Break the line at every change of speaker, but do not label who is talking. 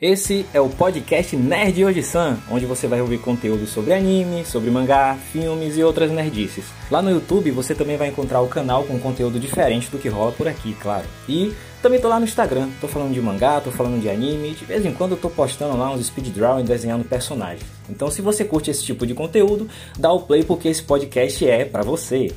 Esse é o podcast Nerd Hoje-san, onde você vai ouvir conteúdo sobre anime, sobre mangá, filmes e outras nerdices. Lá no YouTube você também vai encontrar o canal com conteúdo diferente do que rola por aqui, claro. E também tô lá no Instagram, tô falando de mangá, tô falando de anime, de vez em quando eu tô postando lá uns speed draw desenhando personagens. Então se você curte esse tipo de conteúdo, dá o play porque esse podcast é para você.